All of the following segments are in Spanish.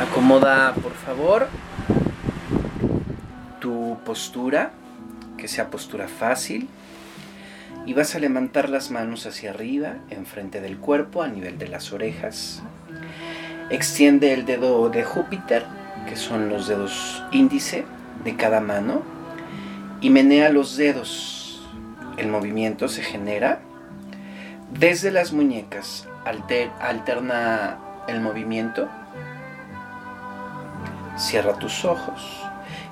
Acomoda, por favor, tu postura, que sea postura fácil, y vas a levantar las manos hacia arriba, enfrente del cuerpo, a nivel de las orejas. Extiende el dedo de Júpiter, que son los dedos índice de cada mano, y menea los dedos. El movimiento se genera desde las muñecas, alterna el movimiento. Cierra tus ojos.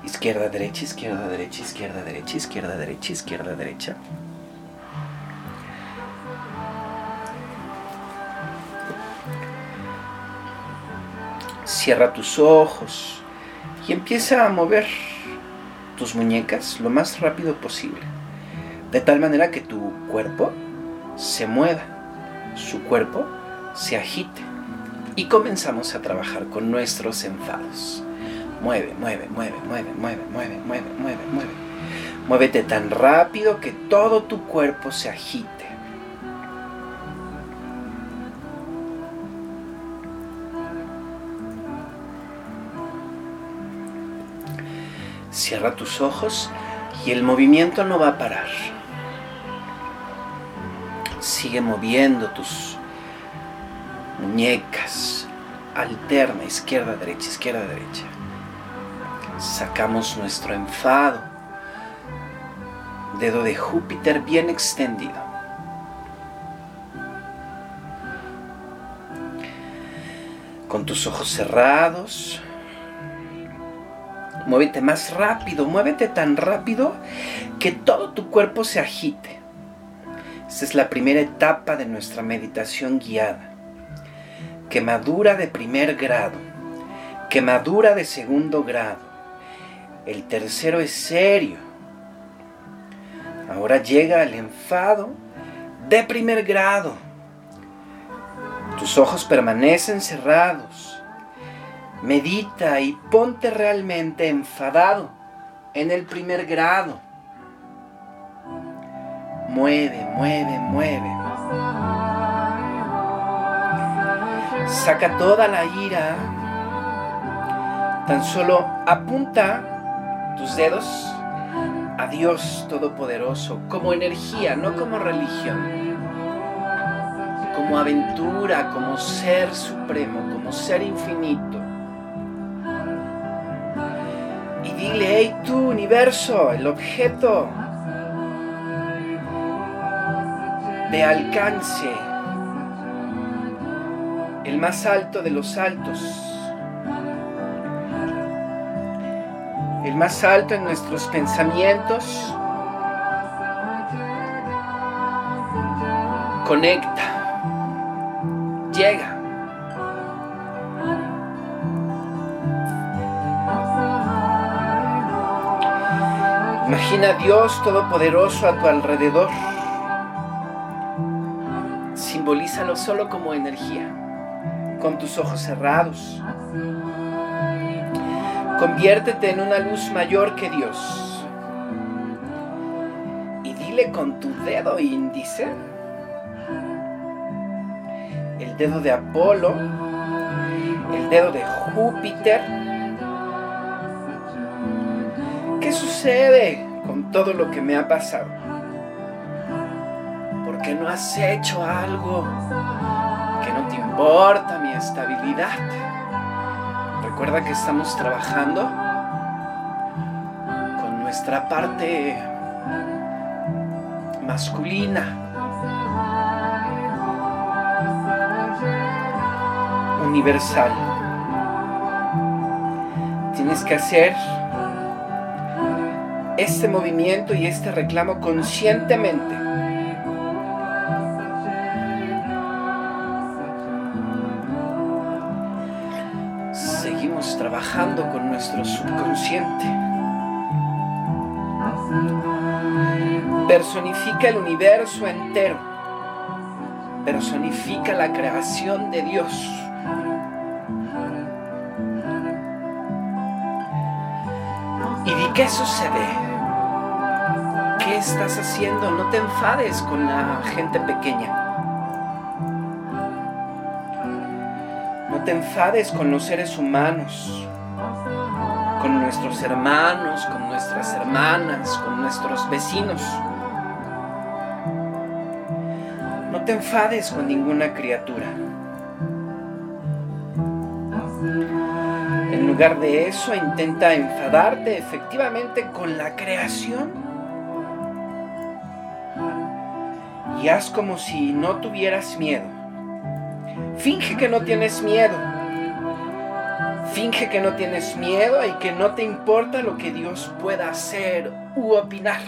Izquierda, derecha, izquierda, derecha, izquierda, derecha, izquierda, derecha, izquierda, derecha. Cierra tus ojos y empieza a mover tus muñecas lo más rápido posible, de tal manera que tu cuerpo se mueva, su cuerpo se agite y comenzamos a trabajar con nuestros enfados. Mueve, mueve, mueve, mueve, mueve, mueve, mueve, mueve, mueve. Muévete tan rápido que todo tu cuerpo se agite. Cierra tus ojos y el movimiento no va a parar. Sigue moviendo tus muñecas. Alterna, izquierda, derecha, izquierda, derecha. Sacamos nuestro enfado. Dedo de Júpiter bien extendido. Con tus ojos cerrados. Muévete más rápido, muévete tan rápido que todo tu cuerpo se agite. Esta es la primera etapa de nuestra meditación guiada. Quemadura de primer grado, quemadura de segundo grado. El tercero es serio. Ahora llega el enfado de primer grado. Tus ojos permanecen cerrados Medita y ponte realmente enfadado en el primer grado. Mueve, mueve, mueve. Saca toda la ira. Tan solo apunta tus dedos a Dios Todopoderoso como energía, no como religión. Como aventura, como ser supremo, como ser infinito. dile, hey tú, universo, el objeto de alcance, el más alto de los altos, el más alto en nuestros pensamientos, conecta, llega. Imagina a Dios Todopoderoso a tu alrededor. Simbolízalo solo como energía, con tus ojos cerrados. Conviértete en una luz mayor que Dios. Y dile con tu dedo índice, el dedo de Apolo, el dedo de Júpiter, ¿Qué sucede con todo lo que me ha pasado? ¿Por qué no has hecho algo que no te importa mi estabilidad? Recuerda que estamos trabajando con nuestra parte masculina. Universal. Tienes que hacer este movimiento y este reclamo conscientemente. Personifica el universo entero. Personifica la creación de Dios. ¿Y di qué sucede? ¿Qué estás haciendo? No te enfades con la gente pequeña. No No te enfades con los seres humanos, con nuestros hermanos, con nuestras hermanas, con nuestros vecinos. No te enfades con ninguna criatura. En lugar de eso, intenta enfadarte efectivamente con la creación. Y haz como si no tuvieras miedo. Finge que no tienes miedo. Finge que no tienes miedo y que no te importa lo que Dios pueda hacer u opinar.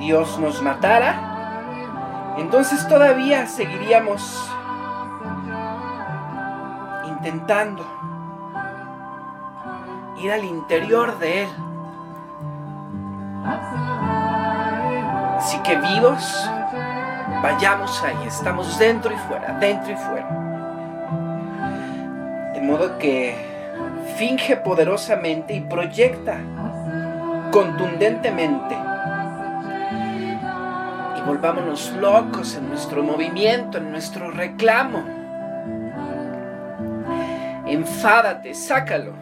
Dios nos matara, entonces todavía seguiríamos intentando ir al interior de Él. Así que vivos, vayamos ahí, estamos dentro y fuera, dentro y fuera. De modo que finge poderosamente y proyecta contundentemente. Volvámonos locos en nuestro movimiento, en nuestro reclamo. Enfádate, sácalo.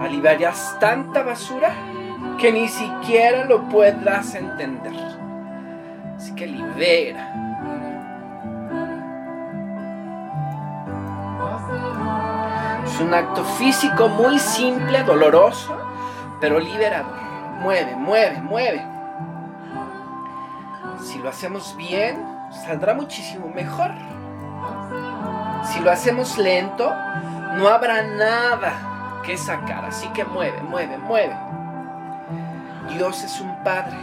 Aliviarás tanta basura que ni siquiera lo puedas entender. Así que libera. Es un acto físico muy simple, doloroso, pero liberador. Mueve, mueve, mueve. Si lo hacemos bien, saldrá muchísimo mejor. Si lo hacemos lento, no habrá nada que sacar. Así que mueve, mueve, mueve. Dios es un padre.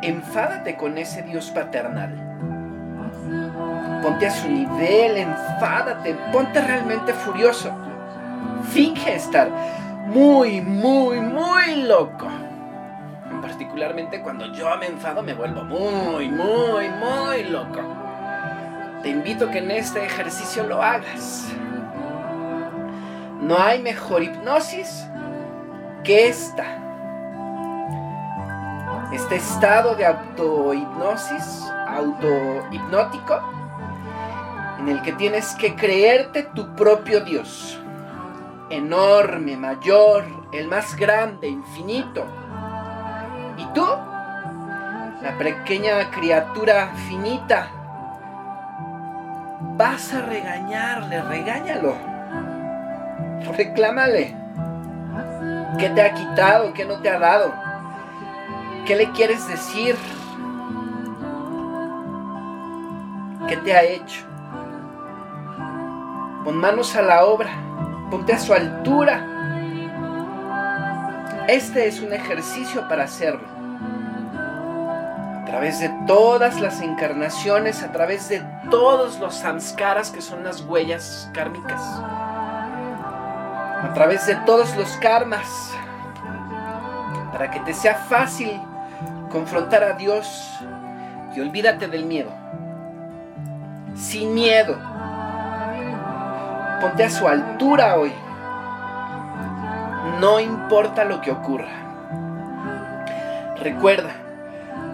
Enfádate con ese Dios paternal. Ponte a su nivel, enfádate, ponte realmente furioso. Finge estar muy, muy, muy loco. Particularmente cuando yo me enfado me vuelvo muy, muy, muy loco. Te invito a que en este ejercicio lo hagas. No hay mejor hipnosis que esta. Este estado de autohipnosis, autohipnótico, en el que tienes que creerte tu propio Dios. Enorme, mayor, el más grande, infinito. Tú, la pequeña criatura finita, vas a regañarle, regáñalo. Reclámale. ¿Qué te ha quitado? ¿Qué no te ha dado? ¿Qué le quieres decir? ¿Qué te ha hecho? Pon manos a la obra. Ponte a su altura. Este es un ejercicio para hacerlo. A través de todas las encarnaciones, a través de todos los samskaras que son las huellas kármicas, a través de todos los karmas, para que te sea fácil confrontar a Dios y olvídate del miedo. Sin miedo. Ponte a su altura hoy. No importa lo que ocurra. Recuerda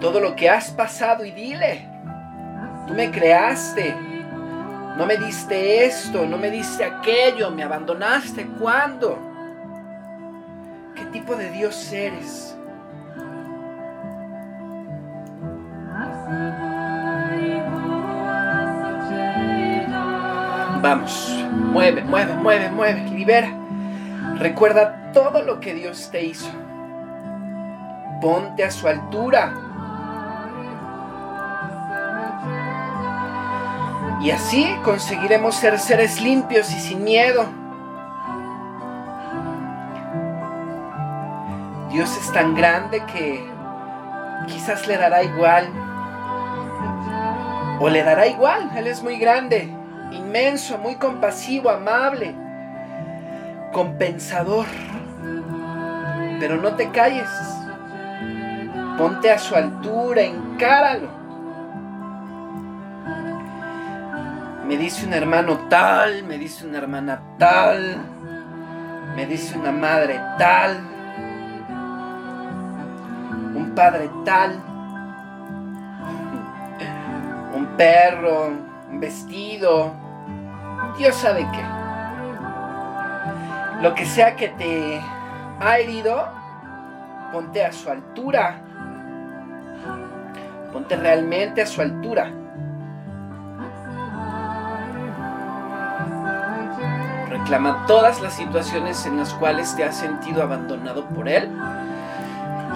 todo lo que has pasado y dile. Tú me creaste. No me diste esto, no me diste aquello, me abandonaste. ¿Cuándo? ¿Qué tipo de Dios eres? Vamos, mueve, mueve, mueve, mueve, libera. Recuerda todo lo que Dios te hizo. Ponte a su altura. Y así conseguiremos ser seres limpios y sin miedo. Dios es tan grande que quizás le dará igual. O le dará igual, Él es muy grande, inmenso, muy compasivo, amable, compensador. Pero no te calles. Ponte a su altura, encáralo. Me dice un hermano tal, me dice una hermana tal, me dice una madre tal, un padre tal. perro, un vestido, Dios sabe qué. Lo que sea que te ha herido, ponte a su altura. Ponte realmente a su altura. Reclama todas las situaciones en las cuales te has sentido abandonado por Él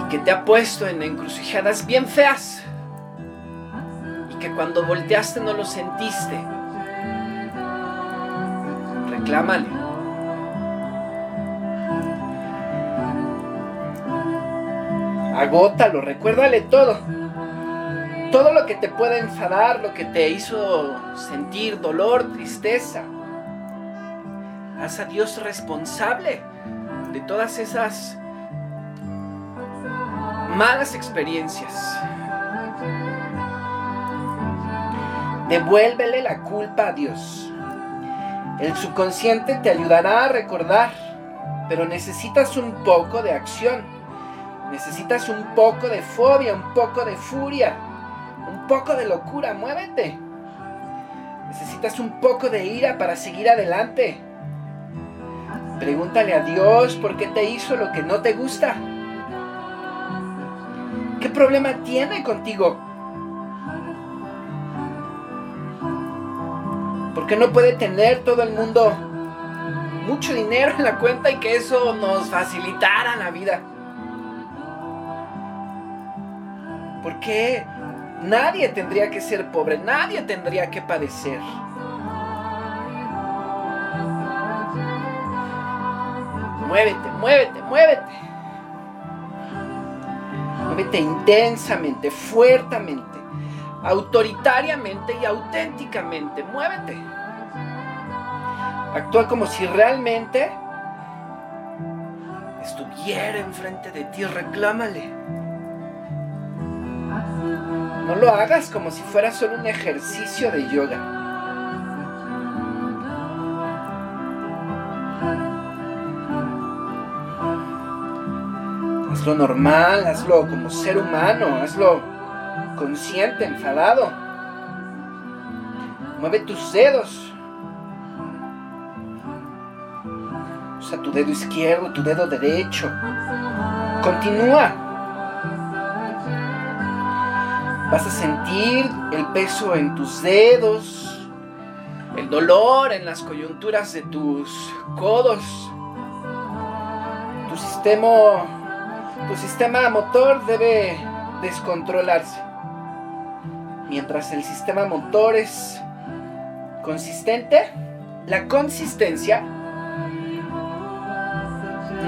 y que te ha puesto en encrucijadas bien feas y que cuando volteaste no lo sentiste. Reclámale. Agótalo, recuérdale todo. Todo lo que te pueda enfadar, lo que te hizo sentir dolor, tristeza. Haz a Dios responsable de todas esas malas experiencias. Devuélvele la culpa a Dios. El subconsciente te ayudará a recordar, pero necesitas un poco de acción. Necesitas un poco de fobia, un poco de furia, un poco de locura. Muévete. Necesitas un poco de ira para seguir adelante. Pregúntale a Dios por qué te hizo lo que no te gusta. ¿Qué problema tiene contigo? ¿Por qué no puede tener todo el mundo mucho dinero en la cuenta y que eso nos facilitara la vida? ¿Por qué nadie tendría que ser pobre? Nadie tendría que padecer. Muévete, muévete, muévete. Muévete intensamente, fuertemente, autoritariamente y auténticamente. Muévete. Actúa como si realmente estuviera enfrente de ti. Reclámale. No lo hagas como si fuera solo un ejercicio de yoga. Hazlo normal, hazlo como ser humano, hazlo consciente, enfadado. Mueve tus dedos. Usa tu dedo izquierdo, tu dedo derecho. Continúa. Vas a sentir el peso en tus dedos, el dolor en las coyunturas de tus codos. Tu sistema tu sistema motor debe descontrolarse. Mientras el sistema motor es consistente, la consistencia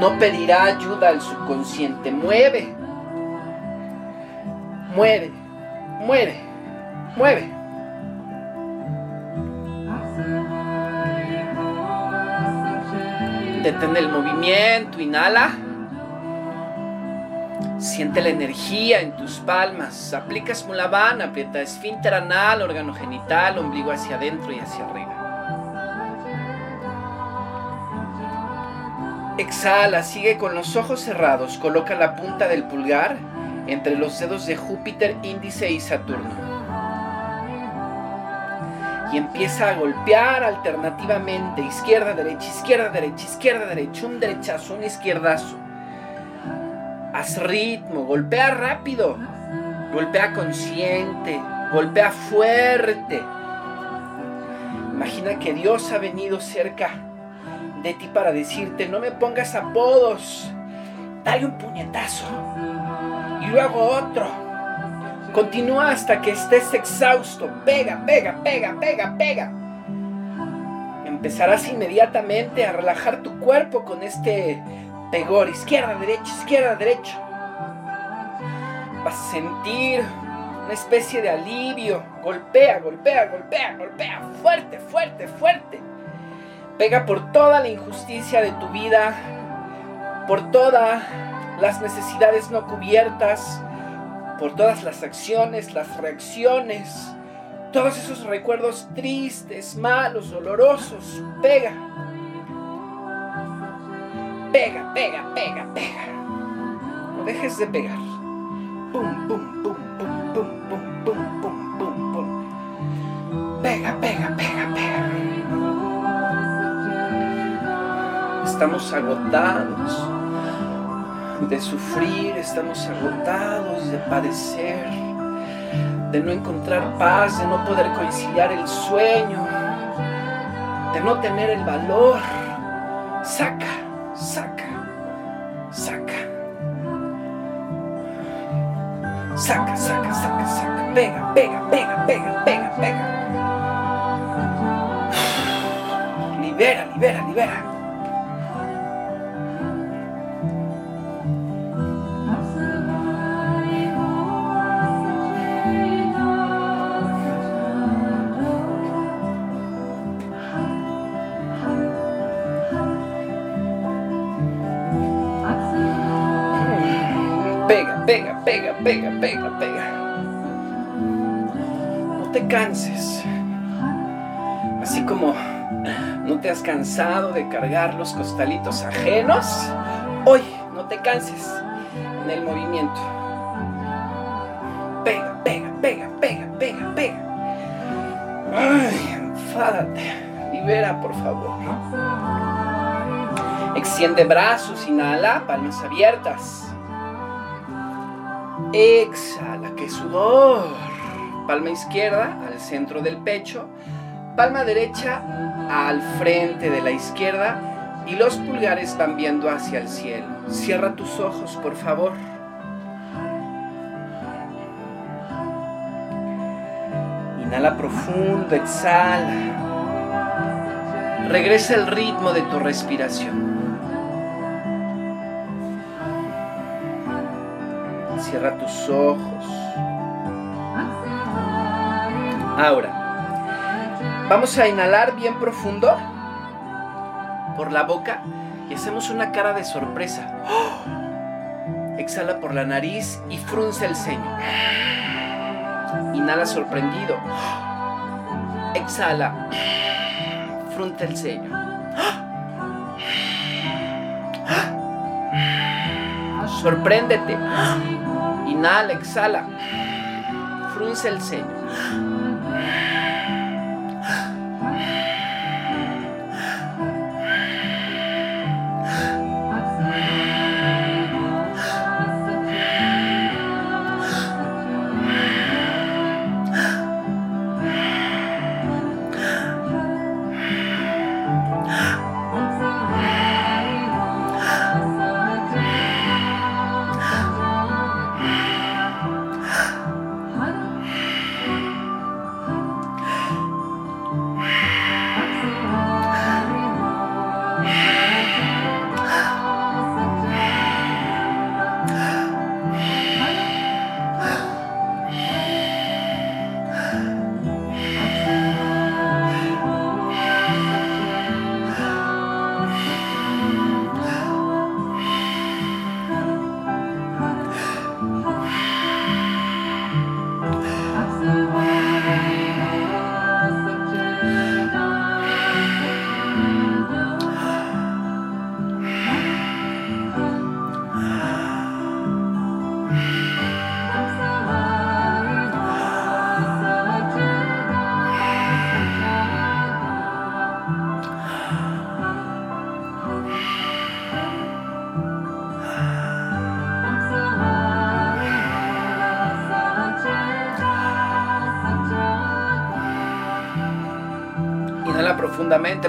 no pedirá ayuda al subconsciente. Mueve, mueve, mueve, mueve. Detén el movimiento, inhala. Siente la energía en tus palmas. Aplicas Mulavana, aprieta esfínter anal, órgano genital, ombligo hacia adentro y hacia arriba. Exhala, sigue con los ojos cerrados. Coloca la punta del pulgar entre los dedos de Júpiter, índice y Saturno. Y empieza a golpear alternativamente, izquierda, derecha, izquierda, derecha, izquierda, derecha, un derechazo, un izquierdazo haz ritmo, golpea rápido, golpea consciente, golpea fuerte. Imagina que Dios ha venido cerca de ti para decirte, no me pongas apodos, dale un puñetazo y luego otro. Continúa hasta que estés exhausto, pega, pega, pega, pega, pega. Empezarás inmediatamente a relajar tu cuerpo con este pegor, izquierda, derecha, izquierda, derecha. Vas a sentir una especie de alivio. Golpea, golpea, golpea, golpea. Fuerte, fuerte, fuerte. Pega por toda la injusticia de tu vida, por todas las necesidades no cubiertas, por todas las acciones, las reacciones, todos esos recuerdos tristes, malos, dolorosos. Pega, Pega, pega, pega, pega. No dejes de pegar. Pum, pum, pum, pum, pum, pum, pum, pum, pum, pum. pega, pega, pega, pega. Estamos agotados de sufrir, estamos agotados de padecer, de no encontrar paz, de no poder conciliar el sueño, de no tener el valor. Saca, Saca, saca, saca, saca. Pega, pega, pega, pega, pega, pega. Libera, libera, libera. Pega, pega, pega, pega, pega. No te canses. Así como no te has cansado de cargar los costalitos ajenos, hoy no te canses en el movimiento. Pega, pega, pega, pega, pega, pega. Ay, enfádate. Libera, por favor. Extiende brazos, inhala, palmas abiertas. Exhala, que sudor. Palma izquierda al centro del pecho, palma derecha al frente de la izquierda y los pulgares van viendo hacia el cielo. Cierra tus ojos, por favor. Inhala profundo, exhala. Regresa el ritmo de tu respiración. Cierra tus ojos. Ahora, vamos a inhalar bien profundo por la boca y hacemos una cara de sorpresa. Exhala por la nariz y frunce el ceño. Inhala sorprendido. Exhala. Frunce el ceño. Sorpréndete. Inhala, exhala. Frunce el ceño.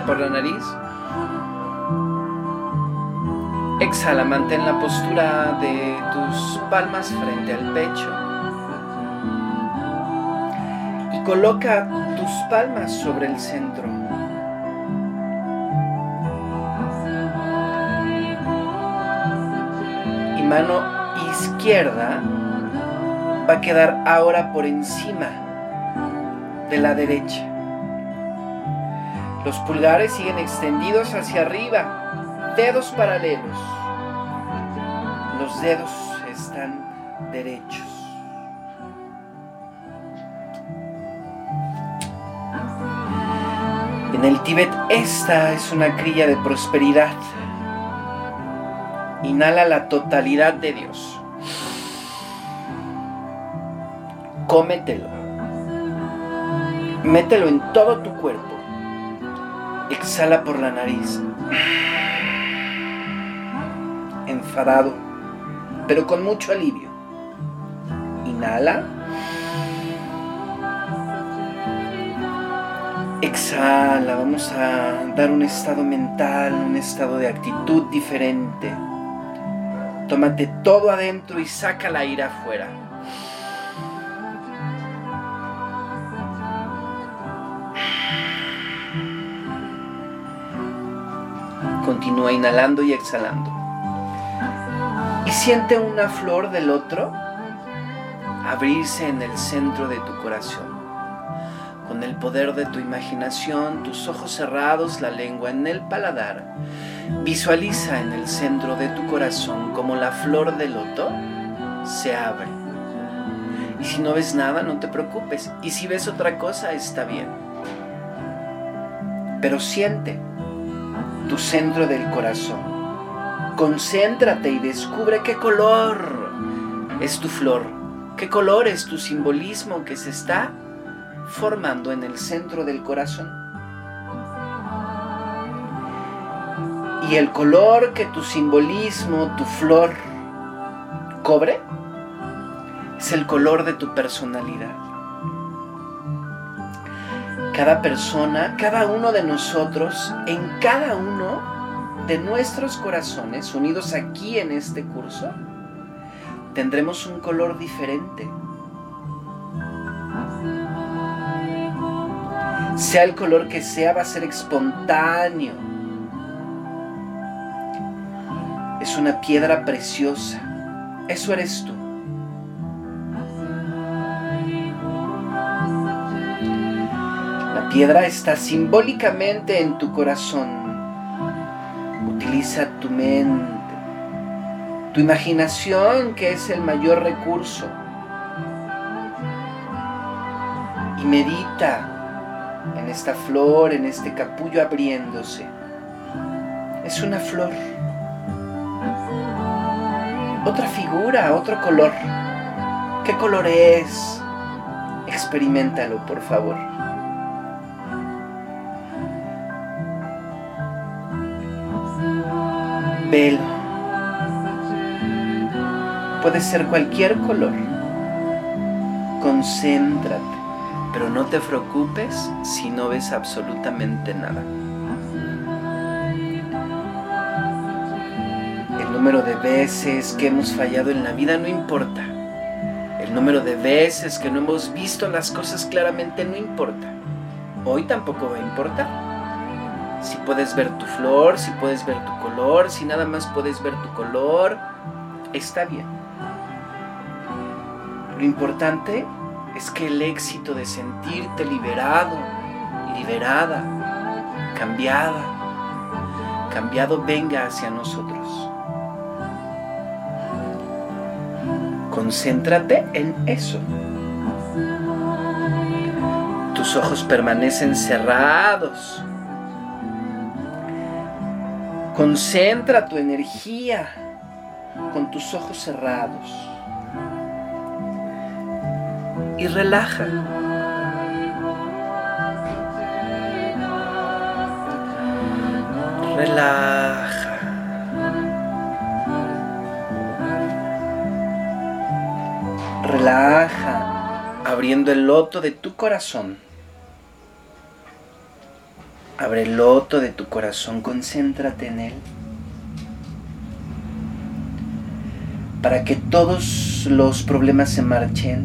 Por la nariz. Exhala, mantén la postura de tus palmas frente al pecho. Y coloca tus palmas sobre el centro. Y mano izquierda va a quedar ahora por encima de la derecha. Los pulgares siguen extendidos hacia arriba, dedos paralelos. Los dedos están derechos. En el Tíbet esta es una crilla de prosperidad. Inhala la totalidad de Dios. Cómetelo. Mételo en todo tu cuerpo. Exhala por la nariz. Enfadado, pero con mucho alivio. Inhala. Exhala, vamos a dar un estado mental, un estado de actitud diferente. Tómate todo adentro y saca la ira afuera. Continúa inhalando y exhalando. Y siente una flor del otro abrirse en el centro de tu corazón. Con el poder de tu imaginación, tus ojos cerrados, la lengua en el paladar, visualiza en el centro de tu corazón como la flor del loto se abre. Y si no ves nada, no te preocupes. Y si ves otra cosa, está bien. Pero siente tu centro del corazón. Concéntrate y descubre qué color es tu flor, qué color es tu simbolismo que se está formando en el centro del corazón. Y el color que tu simbolismo, tu flor, cobre, es el color de tu personalidad. Cada persona, cada uno de nosotros, en cada uno de nuestros corazones unidos aquí en este curso, tendremos un color diferente. Sea el color que sea, va a ser espontáneo. Es una piedra preciosa. Eso eres tú. Piedra está simbólicamente en tu corazón. Utiliza tu mente, tu imaginación que es el mayor recurso. Y medita en esta flor, en este capullo abriéndose. Es una flor. Otra figura, otro color. ¿Qué color es? Experimentalo, por favor. Puede ser cualquier color. Concéntrate, pero no te preocupes si no ves absolutamente nada. El número de veces que hemos fallado en la vida no importa. El número de veces que no hemos visto las cosas claramente no importa. Hoy tampoco va a importar si puedes ver tu flor, si puedes ver tu color, si nada más puedes ver tu color, está bien. Lo importante es que el éxito de sentirte liberado, liberada, cambiada, cambiado venga hacia nosotros. Concéntrate en eso. Tus ojos permanecen cerrados Concentra tu energía con tus ojos cerrados y relaja. Relaja. Relaja, abriendo el loto de tu corazón. Abre el loto de tu corazón, concéntrate en él. Para que todos los problemas se marchen,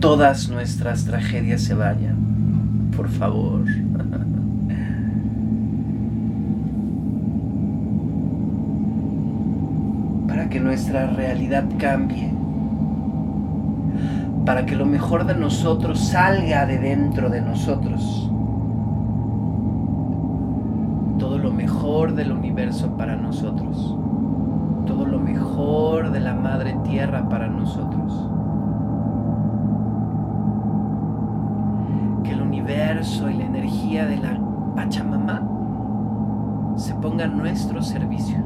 todas nuestras tragedias se vayan. Por favor. Para que nuestra realidad cambie. Para que lo mejor de nosotros salga de dentro de nosotros todo lo mejor del universo para nosotros, todo lo mejor de la Madre Tierra para nosotros. Que el universo y la energía de la Pachamama se ponga a nuestro servicio.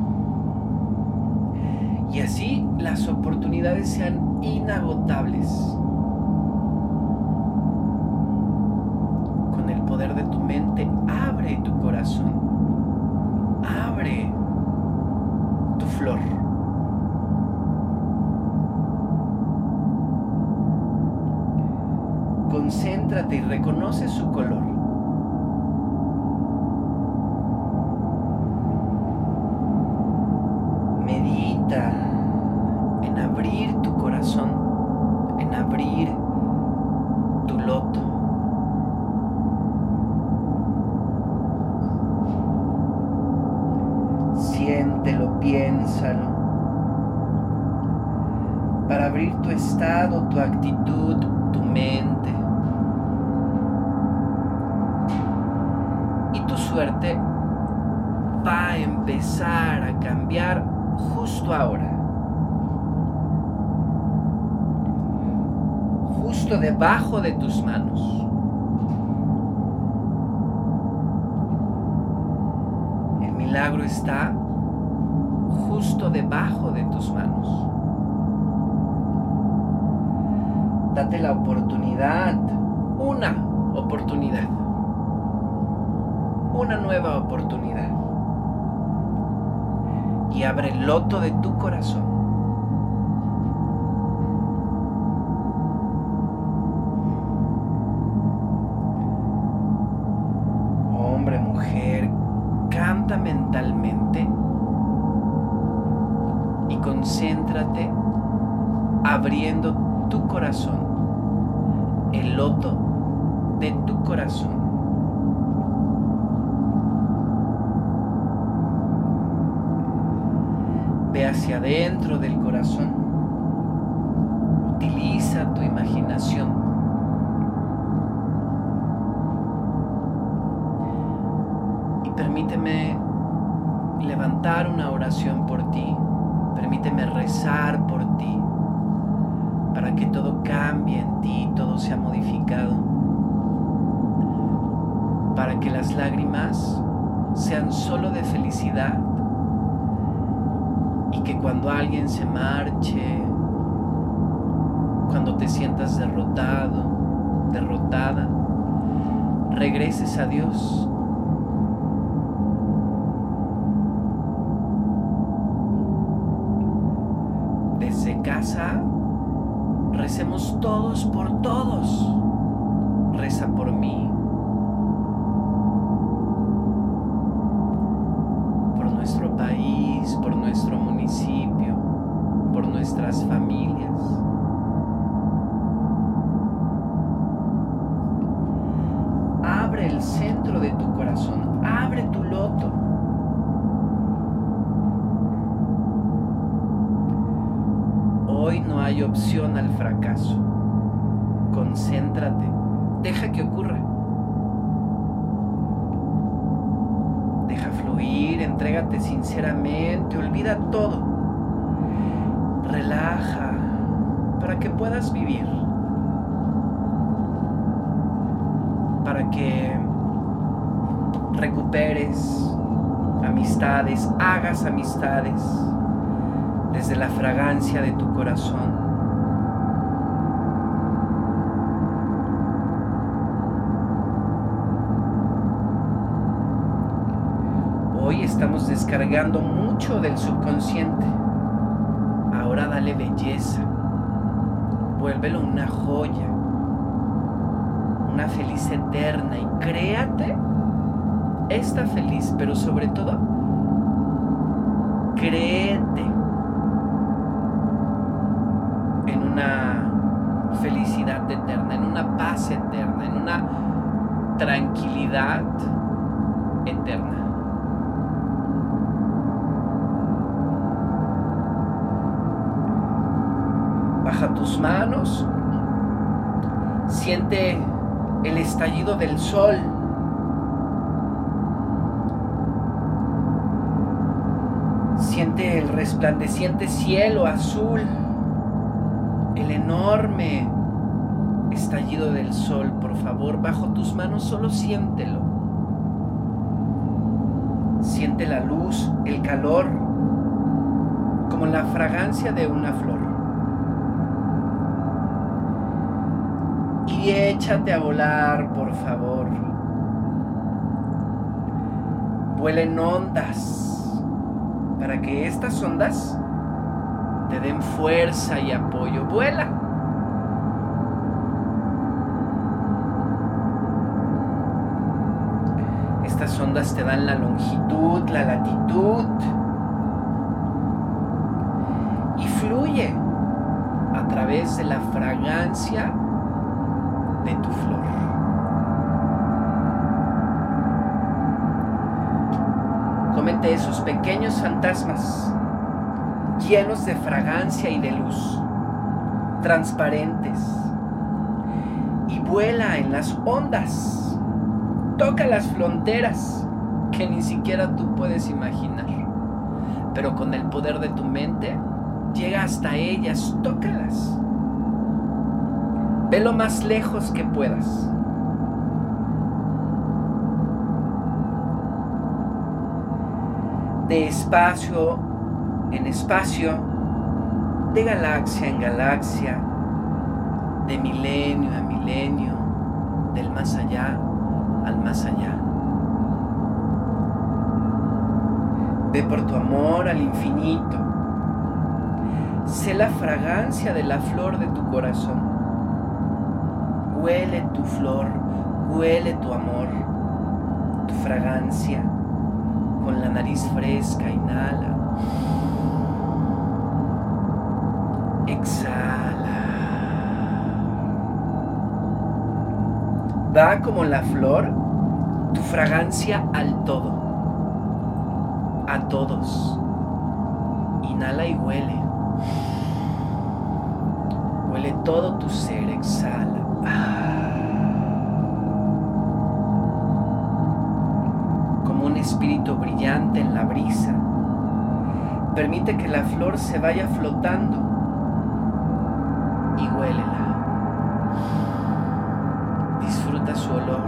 Y así las oportunidades sean inagotables. poder de tu mente, abre tu corazón. Abre tu flor. Concéntrate y reconoce su color. Medita en abrir tu corazón, en abrir tu loto. Siéntelo, piénsalo. Para abrir tu estado, tu actitud, tu mente. Y tu suerte va a empezar a cambiar justo ahora. Justo debajo de tus manos. El milagro está justo debajo de tus manos. Date la oportunidad, una oportunidad, una nueva oportunidad. Y abre el loto de tu corazón. Hombre, mujer, canta mentalmente y concéntrate abriendo tu corazón, el loto de tu corazón. Ve hacia adentro del corazón. Utiliza tu imaginación. Y permíteme levantar una oración por ti. Permíteme rezar por ti para que todo cambie en ti, todo sea modificado, para que las lágrimas sean solo de felicidad y que cuando alguien se marche, cuando te sientas derrotado, derrotada, regreses a Dios. Desde casa Recemos todos por todos. Reza por mí. Por nuestro país, por nuestro municipio, por nuestras familias. Abre el centro de tu corazón. Abre tu loto. Hoy no hay opción al fracaso. Concéntrate. Deja que ocurra. Deja fluir, entrégate sinceramente, olvida todo. Relaja para que puedas vivir. Para que recuperes amistades, desde la fragancia de tu corazón. Hoy estamos descargando mucho del subconsciente. Ahora dale belleza. Vuélvelo una joya. Una feliz eterna y créate esta feliz, pero sobre todo, créete en una felicidad eterna, en una paz eterna, en una tranquilidad eterna. Baja tus manos, siente el estallido del sol. Siente el resplandeciente cielo azul el enorme estallido del sol, por favor, bajo tus manos solo siéntelo. Siente la luz, el calor, como la fragancia de una flor. Y échate a volar, por favor. vuela en ondas para que estas ondas te den fuerza y apoyo. Vuela. Estas ondas te dan la longitud, la latitud. Y fluye a través de la fragancia de tu flor. Cómete esos pequeños fantasmas llenos de fragancia y de luz, transparentes, y vuela en las ondas, toca las fronteras que ni siquiera tú puedes imaginar, pero con el poder de tu mente, llega hasta ellas, tócalas, ve lo más lejos que puedas. De espacio en espacio, de galaxia en galaxia, de milenio a milenio, del más allá al más allá. Ve por tu amor al infinito. Sé la fragancia de la flor de tu corazón. Huele tu flor, huele tu amor, tu fragancia. La nariz fresca, inhala. Exhala. Va como la flor tu fragancia al todo, a todos. Inhala y huele. Huele todo tu ser, exhala. Espíritu brillante en la brisa. Permite que la flor se vaya flotando y huélela. Disfruta su olor.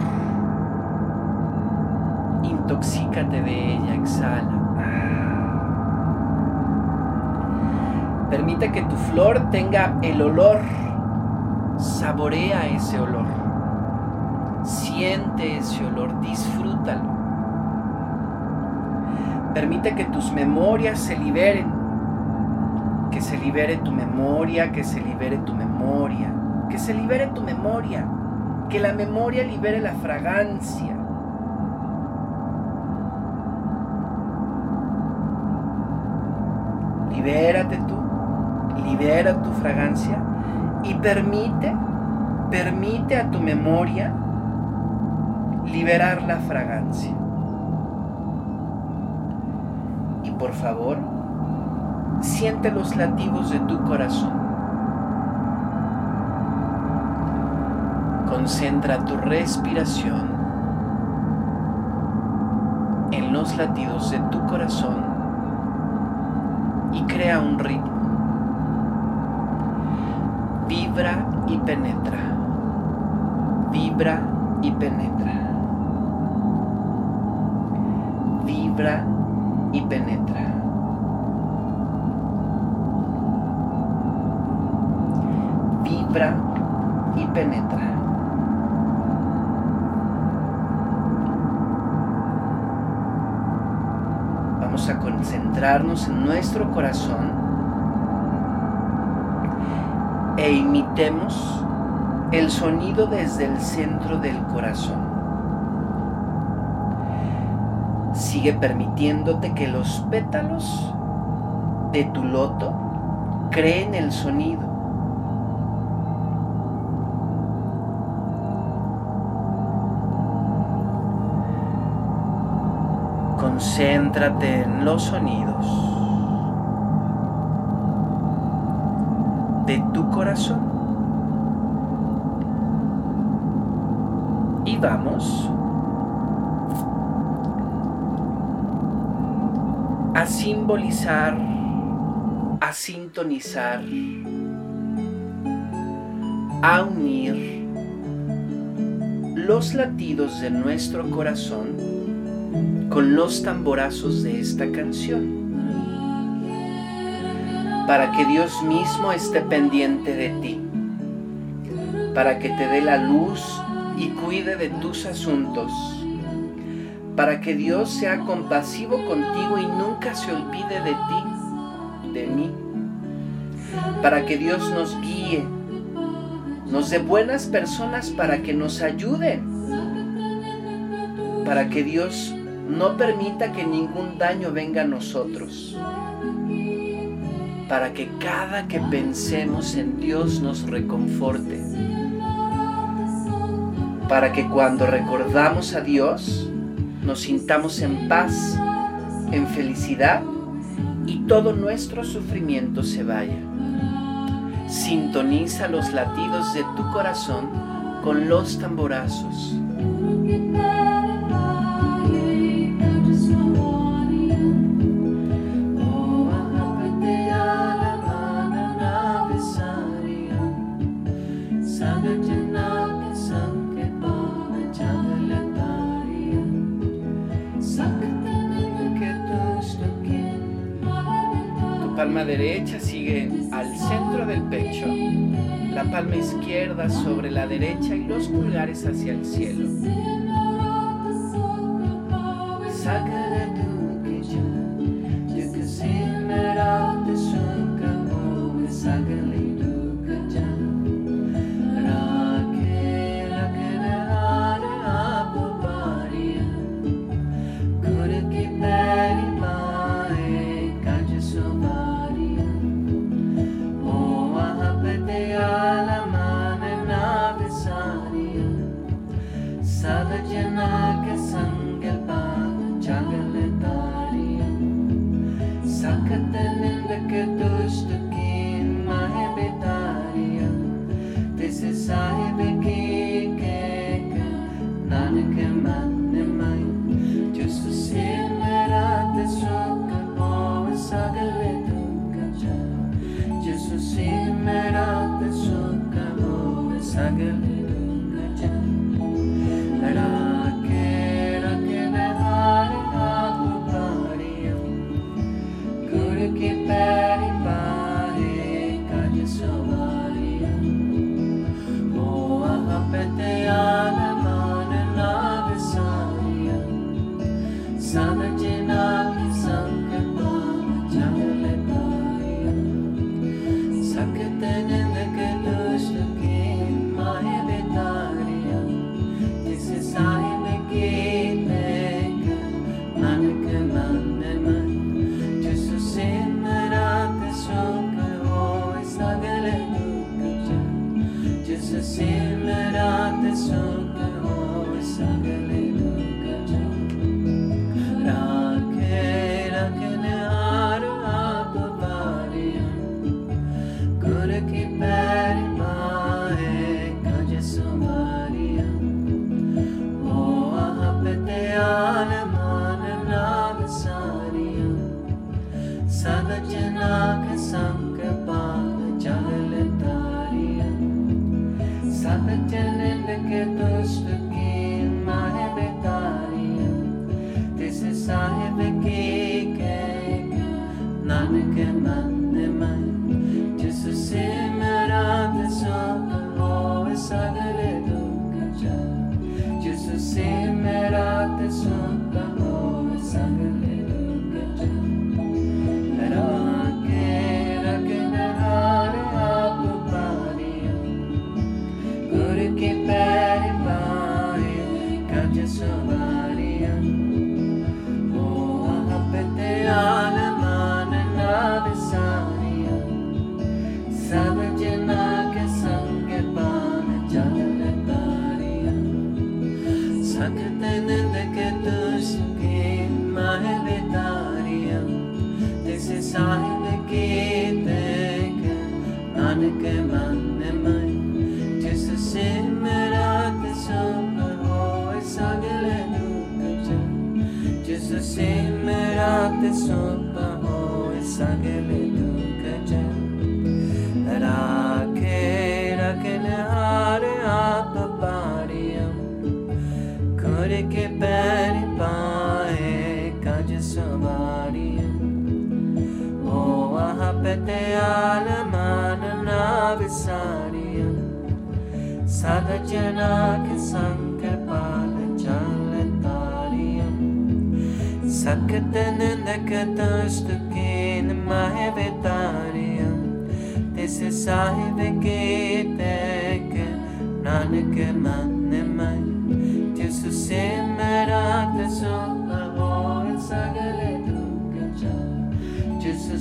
Intoxícate de ella, exhala. Permite que tu flor tenga el olor. Saborea ese olor. Siente ese olor, disfrútalo. Permite que tus memorias se liberen. Que se libere tu memoria, que se libere tu memoria, que se libere tu memoria, que la memoria libere la fragancia. Libérate tú, libera tu fragancia. Y permite, permite a tu memoria liberar la fragancia. Por favor, siente los latidos de tu corazón. Concentra tu respiración en los latidos de tu corazón y crea un ritmo. Vibra y penetra. Vibra y penetra. Vibra y penetra. y penetra. Vamos a concentrarnos en nuestro corazón e imitemos el sonido desde el centro del corazón. Sigue permitiéndote que los pétalos de tu loto creen el sonido Concéntrate en los sonidos de tu corazón. Y vamos a simbolizar, a sintonizar, a unir los latidos de nuestro corazón con los tamborazos de esta canción. Para que Dios mismo esté pendiente de ti. Para que te dé la luz y cuide de tus asuntos. Para que Dios sea compasivo contigo y nunca se olvide de ti, de mí, para que Dios nos guíe, nos dé buenas personas para que nos ayuden, para que Dios no permita que ningún daño venga a nosotros, para que cada que pensemos en Dios nos reconforte, para que cuando recordamos a Dios nos sintamos en paz, en felicidad y todo nuestro sufrimiento se vaya. Sintoniza los latidos de tu corazón con los tamborazos. Palma derecha sigue al centro del pecho, la palma izquierda sobre la derecha y los pulgares hacia el cielo.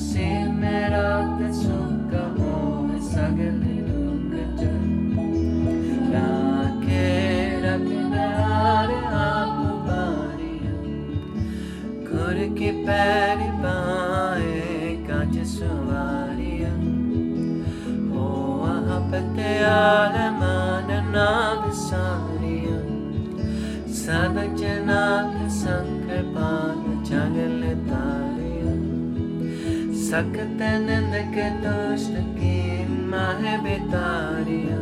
see. Sakatananda katoshtakim mahevitaria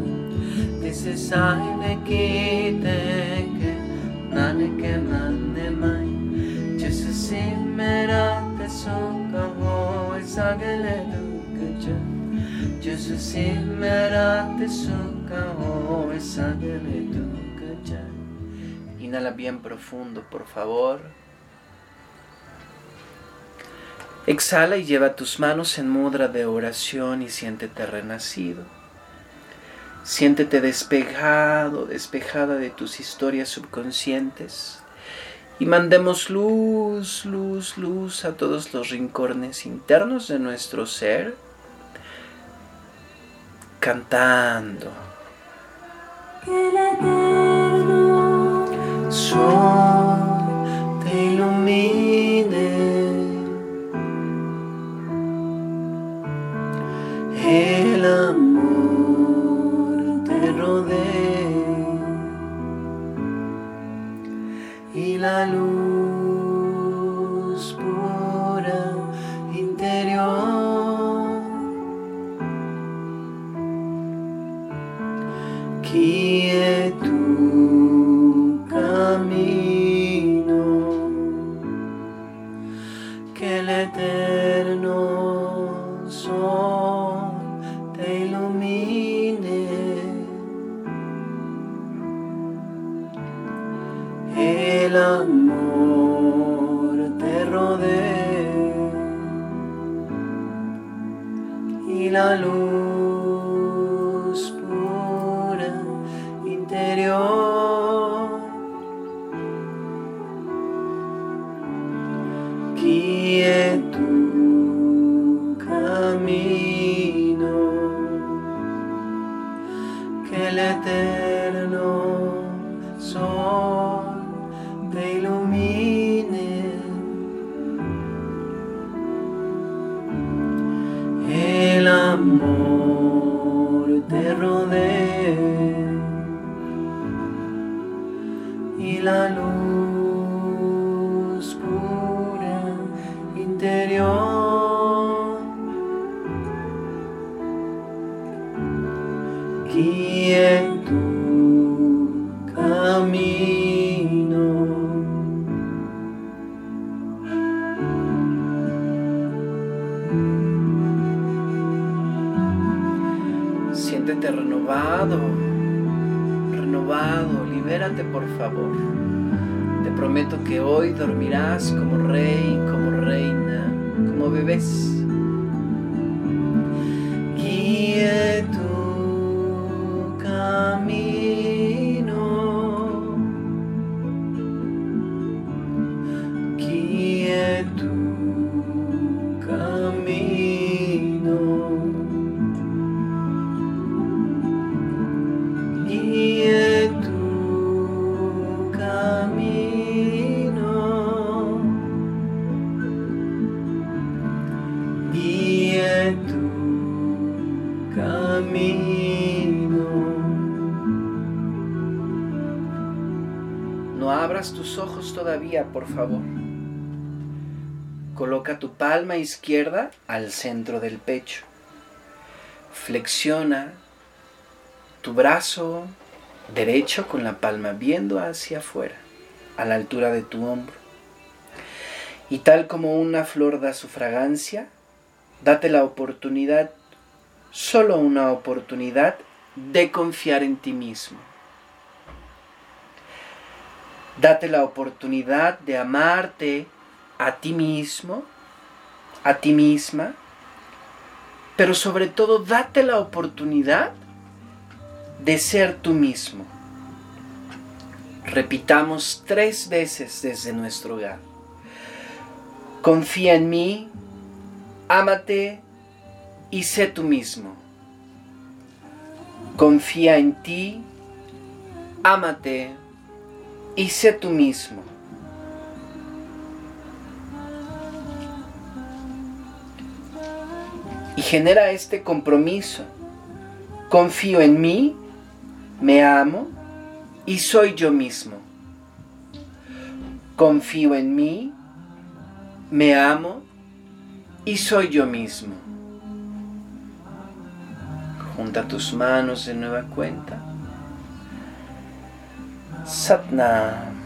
This is Sahine Kiteke Nanike Manemai Jesus Simerate Sokaho Sagale Dukaja Jesus Simerate Sokaho Sagale Dukaja Inhala bien profundo, por favor. Exhala y lleva tus manos en mudra de oración y siéntete renacido. Siéntete despejado, despejada de tus historias subconscientes y mandemos luz, luz, luz a todos los rincones internos de nuestro ser, cantando. El eterno יללו por favor. Te prometo que hoy dormirás como rey, como reina, como bebés. Palma izquierda al centro del pecho. Flexiona tu brazo derecho con la palma viendo hacia afuera, a la altura de tu hombro. Y tal como una flor da su fragancia, date la oportunidad, solo una oportunidad, de confiar en ti mismo. Date la oportunidad de amarte a ti mismo, a ti misma, pero sobre todo date la oportunidad de ser tú mismo. Repitamos tres veces desde nuestro hogar. Confía en mí, ámate y sé tú mismo. Confía en ti, ámate y sé tú mismo. Y genera este compromiso. Confío en mí, me amo y soy yo mismo. Confío en mí, me amo y soy yo mismo. Junta tus manos de nueva cuenta. Satnam.